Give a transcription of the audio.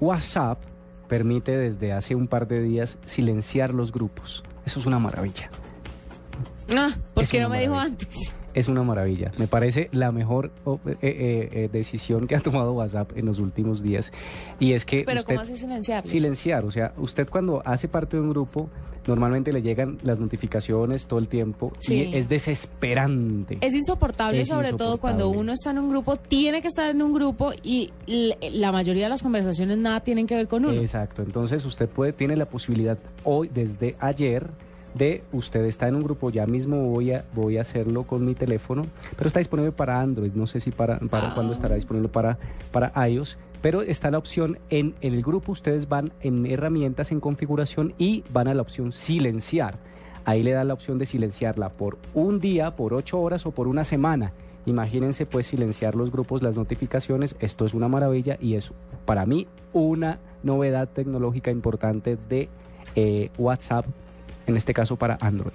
WhatsApp permite desde hace un par de días silenciar los grupos. Eso es una maravilla. Ah, ¿por qué no me dijo antes? Es una maravilla. Me parece la mejor oh, eh, eh, eh, decisión que ha tomado WhatsApp en los últimos días. Y es que Pero usted ¿cómo así silenciarlos? silenciar, o sea, usted cuando hace parte de un grupo, normalmente le llegan las notificaciones todo el tiempo Sí. y es desesperante. Es insoportable, Es sobre todo cuando uno está en un grupo, tiene que estar en un grupo y la mayoría de las conversaciones nada tienen que ver con uno. Exacto. Entonces usted puede tiene la posibilidad hoy desde ayer de usted está en un grupo ya mismo voy a voy a hacerlo con mi teléfono, pero está disponible para Android, no sé si para para Ah. cuándo estará disponible para para iOS, pero está la opción en, en el grupo ustedes van en herramientas en configuración y van a la opción silenciar. Ahí le da la opción de silenciarla por un día, por ocho horas o por una semana. Imagínense pues silenciar los grupos, las notificaciones. Esto es una maravilla y es para mí una novedad tecnológica importante de eh, WhatsApp, en este caso para Android.